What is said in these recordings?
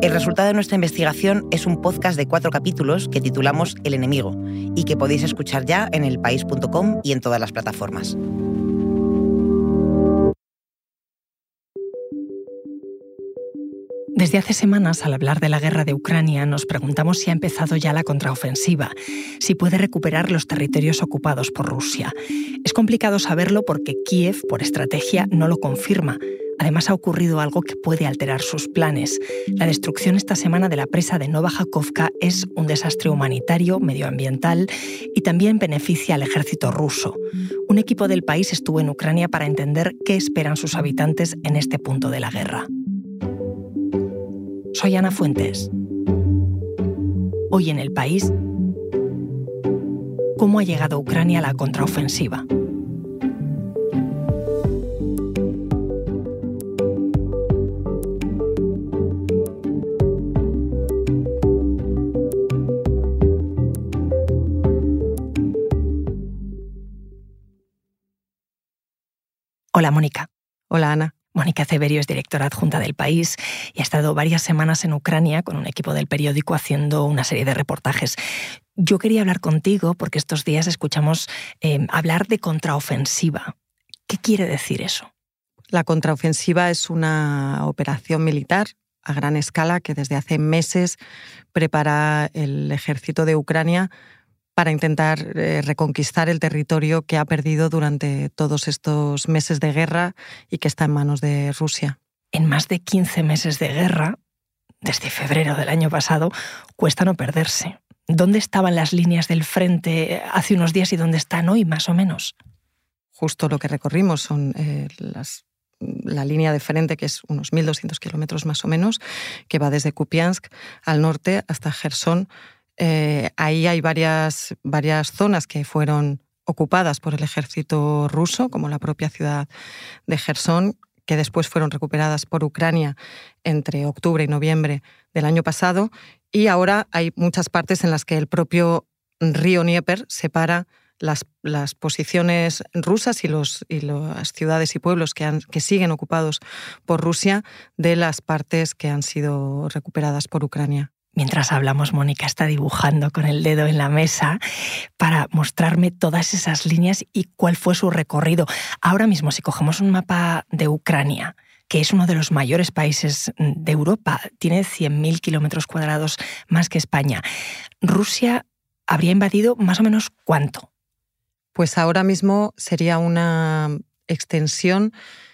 El resultado de nuestra investigación es un podcast de cuatro capítulos que titulamos El enemigo y que podéis escuchar ya en elpaís.com y en todas las plataformas. Desde hace semanas, al hablar de la guerra de Ucrania, nos preguntamos si ha empezado ya la contraofensiva, si puede recuperar los territorios ocupados por Rusia. Es complicado saberlo porque Kiev, por estrategia, no lo confirma, Además ha ocurrido algo que puede alterar sus planes. La destrucción esta semana de la presa de Nova Jakhovka es un desastre humanitario, medioambiental y también beneficia al ejército ruso. Un equipo del país estuvo en Ucrania para entender qué esperan sus habitantes en este punto de la guerra. Soy Ana Fuentes. Hoy en el país, ¿cómo ha llegado Ucrania a la contraofensiva? Hola, Mónica. Hola, Ana. Mónica Ceberio es directora adjunta del país y ha estado varias semanas en Ucrania con un equipo del periódico haciendo una serie de reportajes. Yo quería hablar contigo porque estos días escuchamos eh, hablar de contraofensiva. ¿Qué quiere decir eso? La contraofensiva es una operación militar a gran escala que desde hace meses prepara el ejército de Ucrania para intentar eh, reconquistar el territorio que ha perdido durante todos estos meses de guerra y que está en manos de Rusia. En más de 15 meses de guerra, desde febrero del año pasado, cuesta no perderse. ¿Dónde estaban las líneas del frente hace unos días y dónde están hoy, más o menos? Justo lo que recorrimos son eh, la línea de frente, que es unos 1.200 kilómetros más o menos, que va desde Kupiansk al norte hasta Gerson, eh, ahí hay varias, varias zonas que fueron ocupadas por el ejército ruso, como la propia ciudad de Gerson, que después fueron recuperadas por Ucrania entre octubre y noviembre del año pasado. Y ahora hay muchas partes en las que el propio río Dnieper separa las, las posiciones rusas y, los, y las ciudades y pueblos que, siguen ocupados por Rusia de las partes que han sido recuperadas por Ucrania. Mientras hablamos, Mónica está dibujando con el dedo en la mesa para mostrarme todas esas líneas y cuál fue su recorrido. Ahora mismo, si cogemos un mapa de Ucrania, que es uno de los mayores países de Europa, tiene 100.000 kilómetros cuadrados más que España, ¿Rusia habría invadido más o menos cuánto? Pues ahora mismo sería una extensión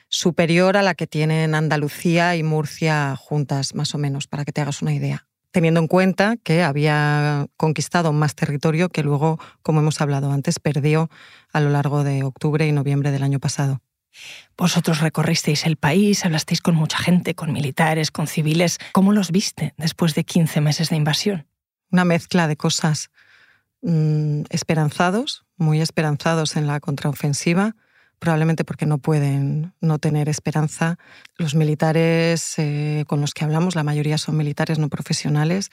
superior a la que tienen Andalucía y Murcia juntas, más o menos, para que te hagas una idea teniendo en cuenta que había conquistado más territorio que luego, como hemos hablado antes, perdió a lo largo de octubre y noviembre del año pasado. Vosotros recorristeis el país, hablasteis con mucha gente, con militares, con civiles. ¿Cómo los viste después de 15 meses de invasión? Una mezcla de cosas. Mm, esperanzados, muy esperanzados en la contraofensiva, probablemente porque no pueden no tener esperanza. Los militares eh, con los que hablamos, la mayoría son militares no profesionales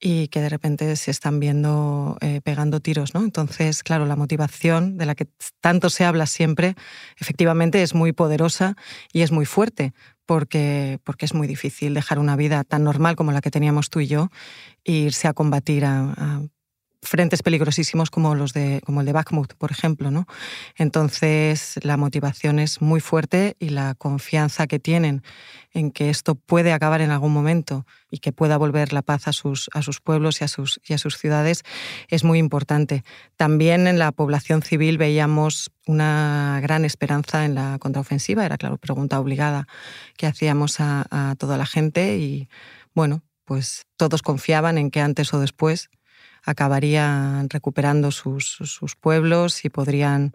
y que de repente se están viendo eh, pegando tiros. ¿no? Entonces, claro, la motivación de la que tanto se habla siempre, efectivamente es muy poderosa y es muy fuerte, porque, porque es muy difícil dejar una vida tan normal como la que teníamos tú y yo e irse a combatir a frentes peligrosísimos como, los de, como el de Bakhmut, por ejemplo. ¿no? Entonces, la motivación es muy fuerte y la confianza que tienen en que esto puede acabar en algún momento y que pueda volver la paz a sus, a sus pueblos y a sus, y a sus ciudades es muy importante. También en la población civil veíamos una gran esperanza en la contraofensiva, era claro, pregunta obligada que hacíamos a, a toda la gente y bueno, pues todos confiaban en que antes o después acabarían recuperando sus, pueblos y podrían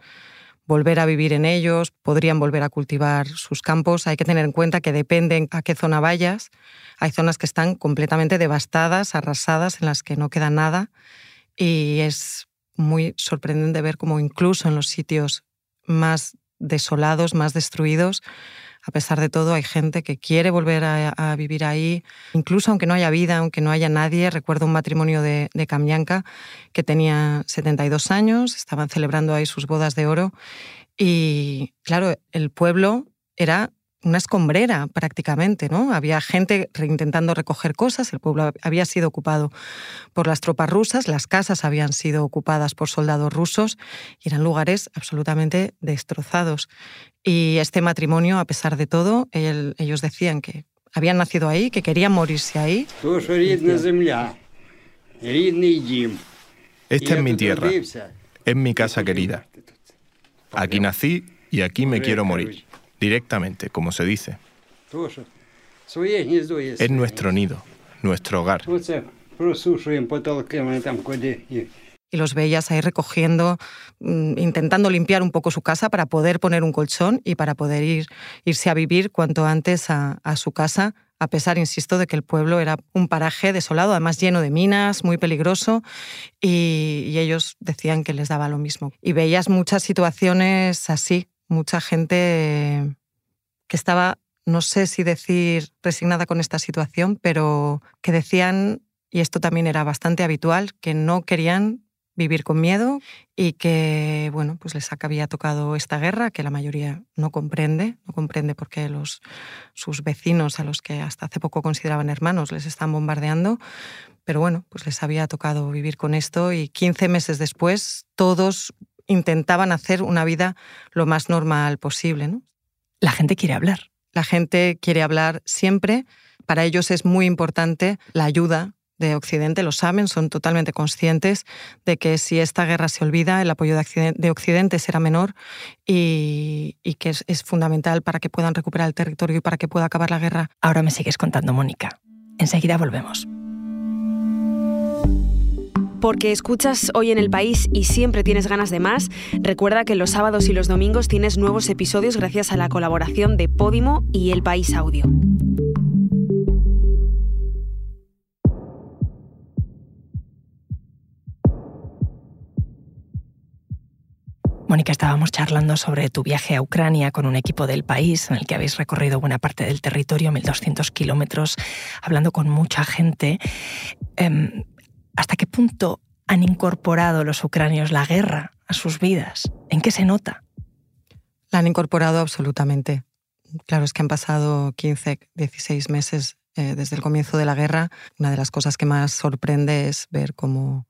volver a vivir en ellos, podrían volver a cultivar sus campos. Hay que tener en cuenta que depende a qué zona vayas. Hay zonas que están completamente devastadas, arrasadas, en las que no queda nada. Y es muy sorprendente ver cómo incluso en los sitios más desolados, más destruidos, a pesar de todo, hay gente que quiere volver a, vivir ahí, incluso aunque no haya vida, aunque no haya nadie. Recuerdo un matrimonio de, de que tenía 72 años, estaban celebrando ahí sus bodas de oro y, claro, el pueblo era una escombrera prácticamente, ¿no? Había gente intentando recoger cosas, el pueblo había sido ocupado por las tropas rusas, las casas habían sido ocupadas por soldados rusos y eran lugares absolutamente destrozados. Y este matrimonio, a pesar de todo, ellos decían que habían nacido ahí, que querían morirse ahí. Esta es mi tierra, es mi casa querida. Aquí nací y aquí me quiero morir directamente, como se dice. Es nuestro nido, nuestro hogar. Y los veías ahí recogiendo, mm, intentando limpiar un poco su casa para poder poner un colchón y para poder ir, irse a vivir cuanto antes a, su casa, a pesar, insisto, de que el pueblo era un paraje desolado, además lleno de minas, muy peligroso, y, y ellos decían que les daba lo mismo. Y veías muchas situaciones así, mucha gente que estaba, no sé si decir resignada con esta situación, pero que decían, y esto también era bastante habitual, que no querían vivir con miedo y que, bueno, pues les había tocado esta guerra que la mayoría no comprende, no comprende por qué los, sus vecinos, a los que hasta hace poco consideraban hermanos, les están bombardeando, pero bueno, pues les había tocado vivir con esto y 15 meses después todos intentaban hacer una vida lo más normal posible. ¿no? La gente quiere hablar. La gente quiere hablar siempre. Para ellos es muy importante la ayuda de Occidente, lo saben, son totalmente conscientes de que si esta guerra se olvida, el apoyo de Occidente será menor y, que es, es, fundamental para que puedan recuperar el territorio y para que pueda acabar la guerra. Ahora me sigues contando, Mónica. Enseguida volvemos porque escuchas hoy en el país y siempre tienes ganas de más, recuerda que los sábados y los domingos tienes nuevos episodios gracias a la colaboración de Podimo y El País Audio. Mónica, estábamos charlando sobre tu viaje a Ucrania con un equipo del país en el que habéis recorrido buena parte del territorio, 1.200 kilómetros, hablando con mucha gente. Em, ¿Hasta qué punto han incorporado los ucranios la guerra a sus vidas? ¿En qué se nota? La han incorporado absolutamente. Claro, es que han pasado 15, 16 meses eh, desde el comienzo de la guerra. Una de las cosas que más sorprende es ver cómo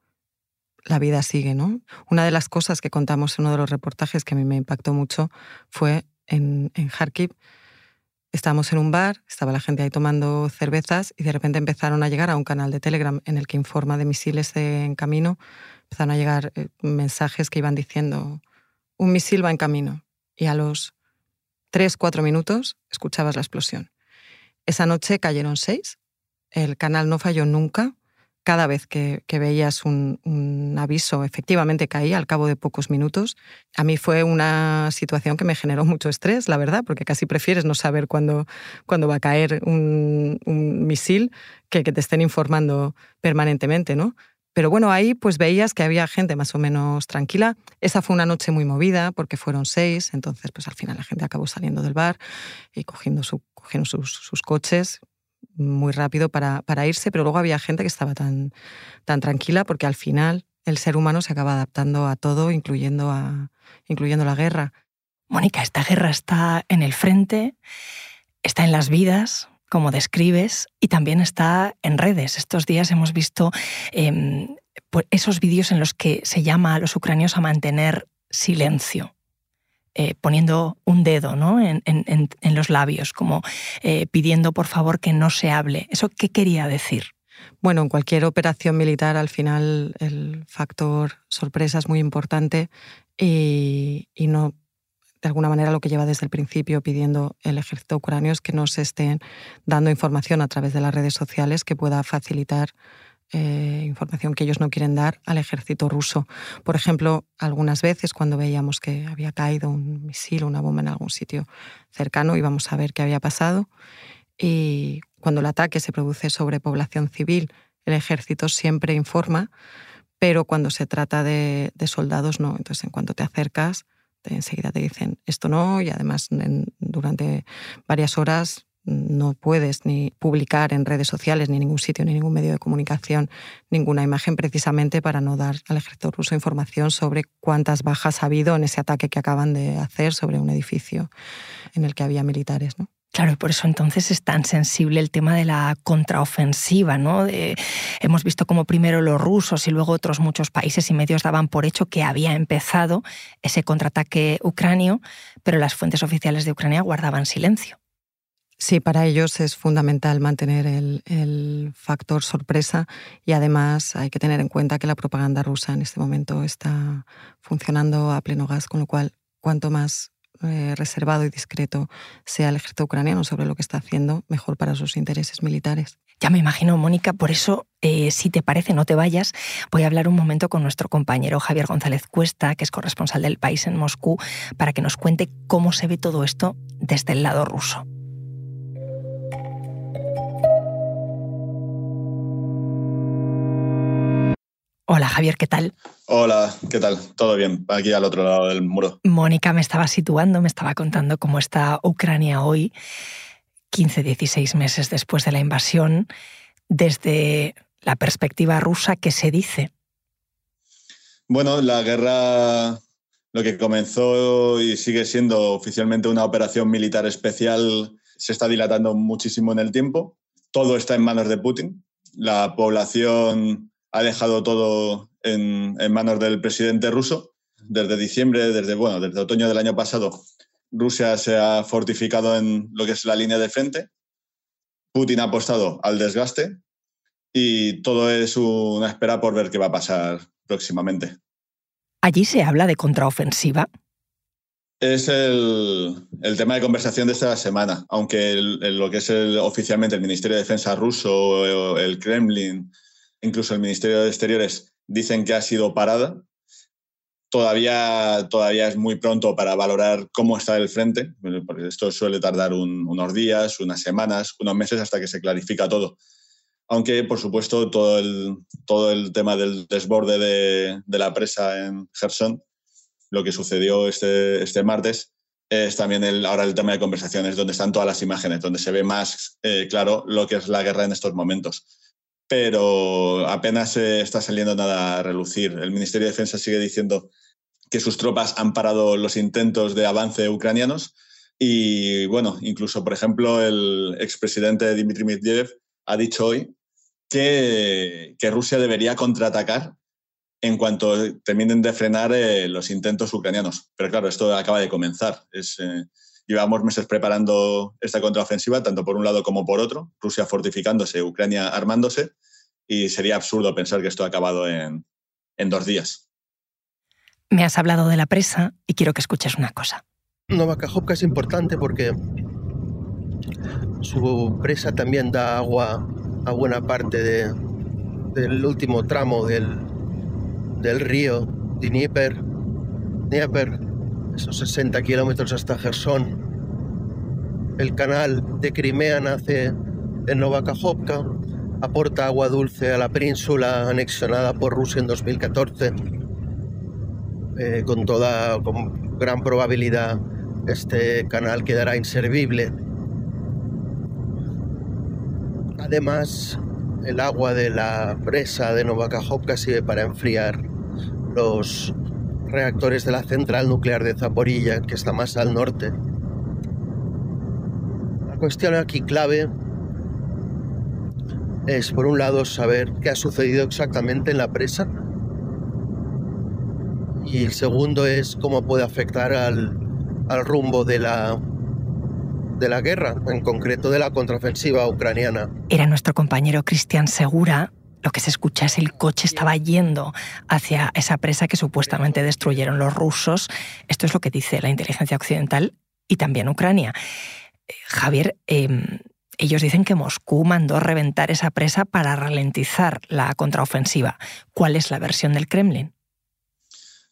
la vida sigue, ¿no? Una de las cosas que contamos en uno de los reportajes que a mí me impactó mucho fue en, en Kharkiv, Estábamos en un bar, estaba la gente ahí tomando cervezas y de repente empezaron a llegar a un canal de Telegram en el que informa de misiles en camino. Empezaron a llegar eh, mensajes que iban diciendo, un misil va en camino. Y a los tres, cuatro minutos escuchabas la explosión. Esa noche cayeron seis. El canal no falló nunca cada vez que, veías un, aviso, efectivamente caía al cabo de pocos minutos. A mí fue una situación que me generó mucho estrés, la verdad, porque casi prefieres no saber cuándo, va a caer un, misil que que te estén informando permanentemente, ¿no? Pero bueno, ahí pues veías que había gente más o menos tranquila. Esa fue una noche muy movida porque fueron seis, entonces pues al final la gente acabó saliendo del bar y cogiendo, su, cogiendo sus, sus coches, muy rápido para, para, irse, pero luego había gente que estaba tan, tan tranquila porque al final el ser humano se acaba adaptando a todo, incluyendo, a, incluyendo la guerra. Mónica, esta guerra está en el frente, está en las vidas, como describes, y también está en redes. Estos días hemos visto em, esos vídeos en los que se llama a los ucranios a mantener silencio. Eh, poniendo un dedo ¿no? en, los labios, como eh, pidiendo por favor que no se hable. ¿Eso qué quería decir? Bueno, en cualquier operación militar al final el factor sorpresa es muy importante y, no, de alguna manera lo que lleva desde el principio pidiendo el ejército ucranio es que no se estén dando información a través de las redes sociales que pueda facilitar eh, información que ellos no quieren dar al ejército ruso. Por ejemplo, algunas veces cuando veíamos que había caído un misil o una bomba en algún sitio cercano, íbamos a ver qué había pasado. Y cuando el ataque se produce sobre población civil, el ejército siempre informa, pero cuando se trata de, soldados no. Entonces, en cuanto te acercas, enseguida te dicen esto no y además durante varias horas no puedes ni publicar en redes sociales, ni ningún sitio, ni ningún medio de comunicación, ninguna imagen precisamente para no dar al ejército ruso información sobre cuántas bajas ha habido en ese ataque que acaban de hacer sobre un edificio en el que había militares. ¿no? Claro, y por eso entonces es tan sensible el tema de la contraofensiva, ¿no? hemos visto como primero los rusos y luego otros muchos países y medios daban por hecho que había empezado ese contraataque ucranio, pero las fuentes oficiales de Ucrania guardaban silencio. Sí, para ellos es fundamental mantener el, factor sorpresa y además hay que tener en cuenta que la propaganda rusa en este momento está funcionando a pleno gas, con lo cual cuanto más eh, reservado y discreto sea el ejército ucraniano sobre lo que está haciendo, mejor para sus intereses militares. Ya me imagino, Mónica, por eso, eh, si te parece, no te vayas, voy a hablar un momento con nuestro compañero Javier González Cuesta, que es corresponsal del país en Moscú, para que nos cuente cómo se ve todo esto desde el lado ruso. Hola Javier, ¿qué tal? Hola, ¿qué tal? ¿Todo bien? Aquí al otro lado del muro. Mónica me estaba situando, me estaba contando cómo está Ucrania hoy, 15, 16 meses después de la invasión, desde la perspectiva rusa, ¿qué se dice? Bueno, la guerra, lo que comenzó y sigue siendo oficialmente una operación militar especial, se está dilatando muchísimo en el tiempo. Todo está en manos de Putin. La población ha dejado todo en, manos del presidente ruso. Desde diciembre, desde, bueno, desde otoño del año pasado, Rusia se ha fortificado en lo que es la línea de frente. Putin ha apostado al desgaste y todo es una espera por ver qué va a pasar próximamente. ¿Allí se habla de contraofensiva? Es el, tema de conversación de esta semana, aunque lo que es oficialmente el Ministerio de Defensa ruso, el Kremlin, incluso el Ministerio de Exteriores dicen que ha sido parada. Todavía, todavía es muy pronto para valorar cómo está el frente, porque esto suele tardar unos días, unas semanas, unos meses hasta que se clarifica todo. Aunque, por supuesto, todo el, todo el tema del desborde de, la presa en Gerson, lo que sucedió este, este martes, es también el, ahora el tema de conversaciones, donde están todas las imágenes, donde se ve más eh, claro lo que es la guerra en estos momentos pero apenas está saliendo nada a relucir. El Ministerio de Defensa sigue diciendo que sus tropas han parado los intentos de avance ucranianos y, bueno, incluso, por ejemplo, el expresidente Dmitry Medvedev ha dicho hoy que, Rusia debería contraatacar en cuanto terminen de frenar eh, los intentos ucranianos. Pero claro, esto acaba de comenzar. Eh, llevamos meses preparando esta contraofensiva, tanto por un lado como por otro, Rusia fortificándose, Ucrania armándose, y sería absurdo pensar que esto ha acabado en, dos días. Me has hablado de la presa y quiero que escuches una cosa. Novakajovka es importante porque su presa también da agua a buena parte del último tramo del, del río Dnieper, Dnieper, esos 60 kilómetros hasta Gerson. El canal de Crimea nace en Novakajovka, aporta agua dulce a la península anexionada por Rusia en 2014. Eh, con toda, con gran probabilidad, este canal quedará inservible. Además, el agua de la presa de Novakajovka sirve para enfriar los reactores de la central nuclear de Zaporilla, que está más al norte. La cuestión aquí clave es, por un lado, saber qué ha sucedido exactamente en la presa. Y el segundo es cómo puede afectar al, al rumbo de la, de la guerra, en concreto de la contraofensiva ucraniana. Era nuestro compañero Cristian Segura. Lo que se escucha es el coche estaba yendo hacia esa presa que supuestamente destruyeron los rusos. Esto es lo que dice la inteligencia occidental y también Ucrania. Eh, Javier, em, Ellos dicen que Moscú mandó reventar esa presa para ralentizar la contraofensiva. ¿Cuál es la versión del Kremlin?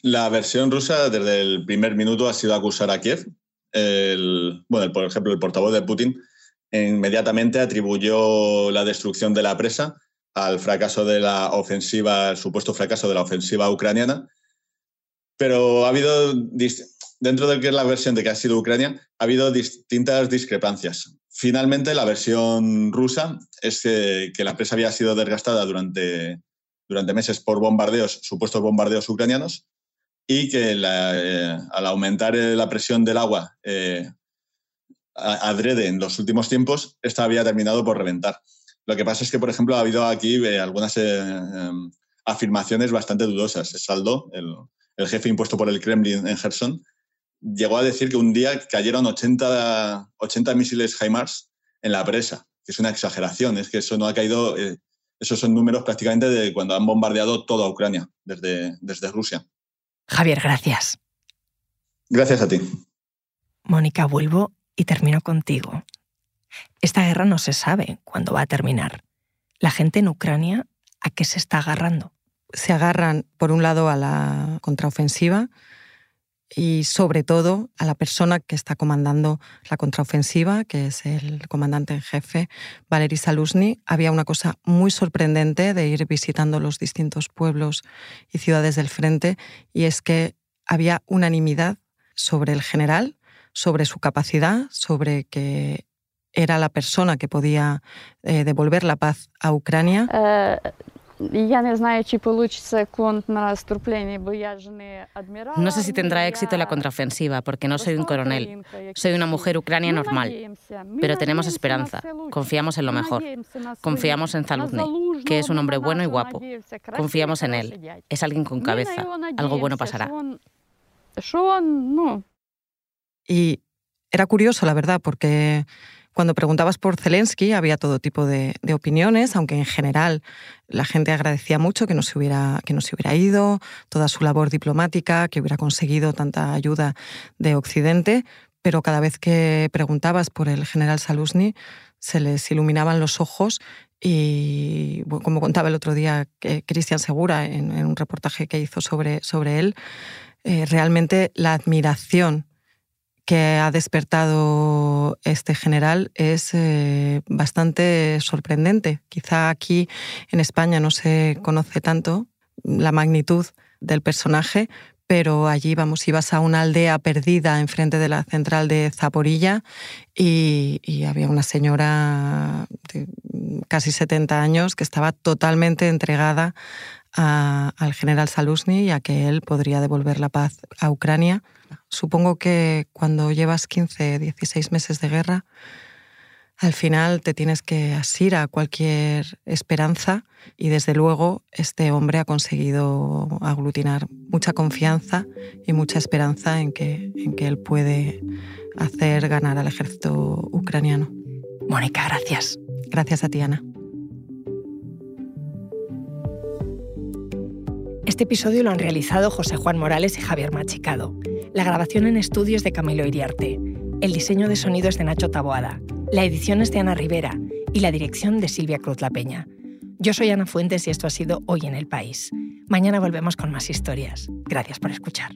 La versión rusa desde el primer minuto ha sido acusar a Kiev. bueno, por ejemplo, el portavoz de Putin inmediatamente atribuyó la destrucción de la presa al fracaso de la ofensiva, el supuesto fracaso de la ofensiva ucraniana. Pero ha habido, dentro de que es la versión de que ha sido Ucrania, ha habido distintas discrepancias. Finalmente, la versión rusa es que, la presa había sido desgastada durante, durante meses por bombardeos, supuestos bombardeos ucranianos, y que eh, al aumentar la presión del agua eh, adrede en los últimos tiempos, esta había terminado por reventar. Lo que pasa es que, por ejemplo, ha habido aquí eh, algunas eh, em, afirmaciones bastante dudosas. Saldo, el, el, jefe impuesto por el Kremlin en Gerson, llegó a decir que un día cayeron 80, 80 misiles HIMARS en la presa, que es una exageración, es que eso no ha caído, eh, esos son números prácticamente de cuando han bombardeado toda Ucrania desde, desde Rusia. Javier, gracias. Gracias a ti. Mónica, vuelvo y termino contigo. Esta guerra no se sabe cuándo va a terminar. La gente en Ucrania, ¿a qué se está agarrando? Se agarran, por un lado, a la contraofensiva y, sobre todo, a la persona que está comandando la contraofensiva, que es el comandante en jefe, Valery Saluzny. Había una cosa muy sorprendente de ir visitando los distintos pueblos y ciudades del frente, y es que había unanimidad sobre el general sobre su capacidad, sobre que era la persona que podía eh, devolver la paz a Ucrania. Eh, no sé si tendrá éxito la contraofensiva, porque no soy un coronel. Soy una mujer ucrania normal. Pero tenemos esperanza. Confiamos en lo mejor. Confiamos en Zaluzny, que es un hombre bueno y guapo. Confiamos en él. Es alguien con cabeza. Algo bueno pasará. Y era curioso, la verdad, porque cuando preguntabas por Zelensky había todo tipo de, opiniones, aunque en general la gente agradecía mucho que no, se hubiera, que no se hubiera ido, toda su labor diplomática, que hubiera conseguido tanta ayuda de Occidente, pero cada vez que preguntabas por el general Saluzny se les iluminaban los ojos y, como contaba el otro día eh, Cristian Segura en, un reportaje que hizo sobre, sobre él, eh, realmente la admiración que ha despertado este general es eh, bastante sorprendente. Quizá aquí en España no se conoce tanto la magnitud del personaje, pero allí, vamos, ibas a una aldea perdida enfrente de la central de Zaporilla y, había una señora de casi 70 años que estaba totalmente entregada al general Saluzny y a que él podría devolver la paz a Ucrania Supongo que cuando llevas 15, 16 meses de guerra, al final te tienes que asir a cualquier esperanza y desde luego este hombre ha conseguido aglutinar mucha confianza y mucha esperanza en que, en que él puede hacer ganar al ejército ucraniano. Mónica, gracias. Gracias a ti, Ana. Este episodio lo han realizado José Juan Morales y Javier Machicado. La grabación en estudios de Camilo Iriarte. El diseño de sonido es de Nacho Taboada. La edición es de Ana Rivera y la dirección de Silvia Cruz La Peña. Yo soy Ana Fuentes y esto ha sido Hoy en el País. Mañana volvemos con más historias. Gracias por escuchar.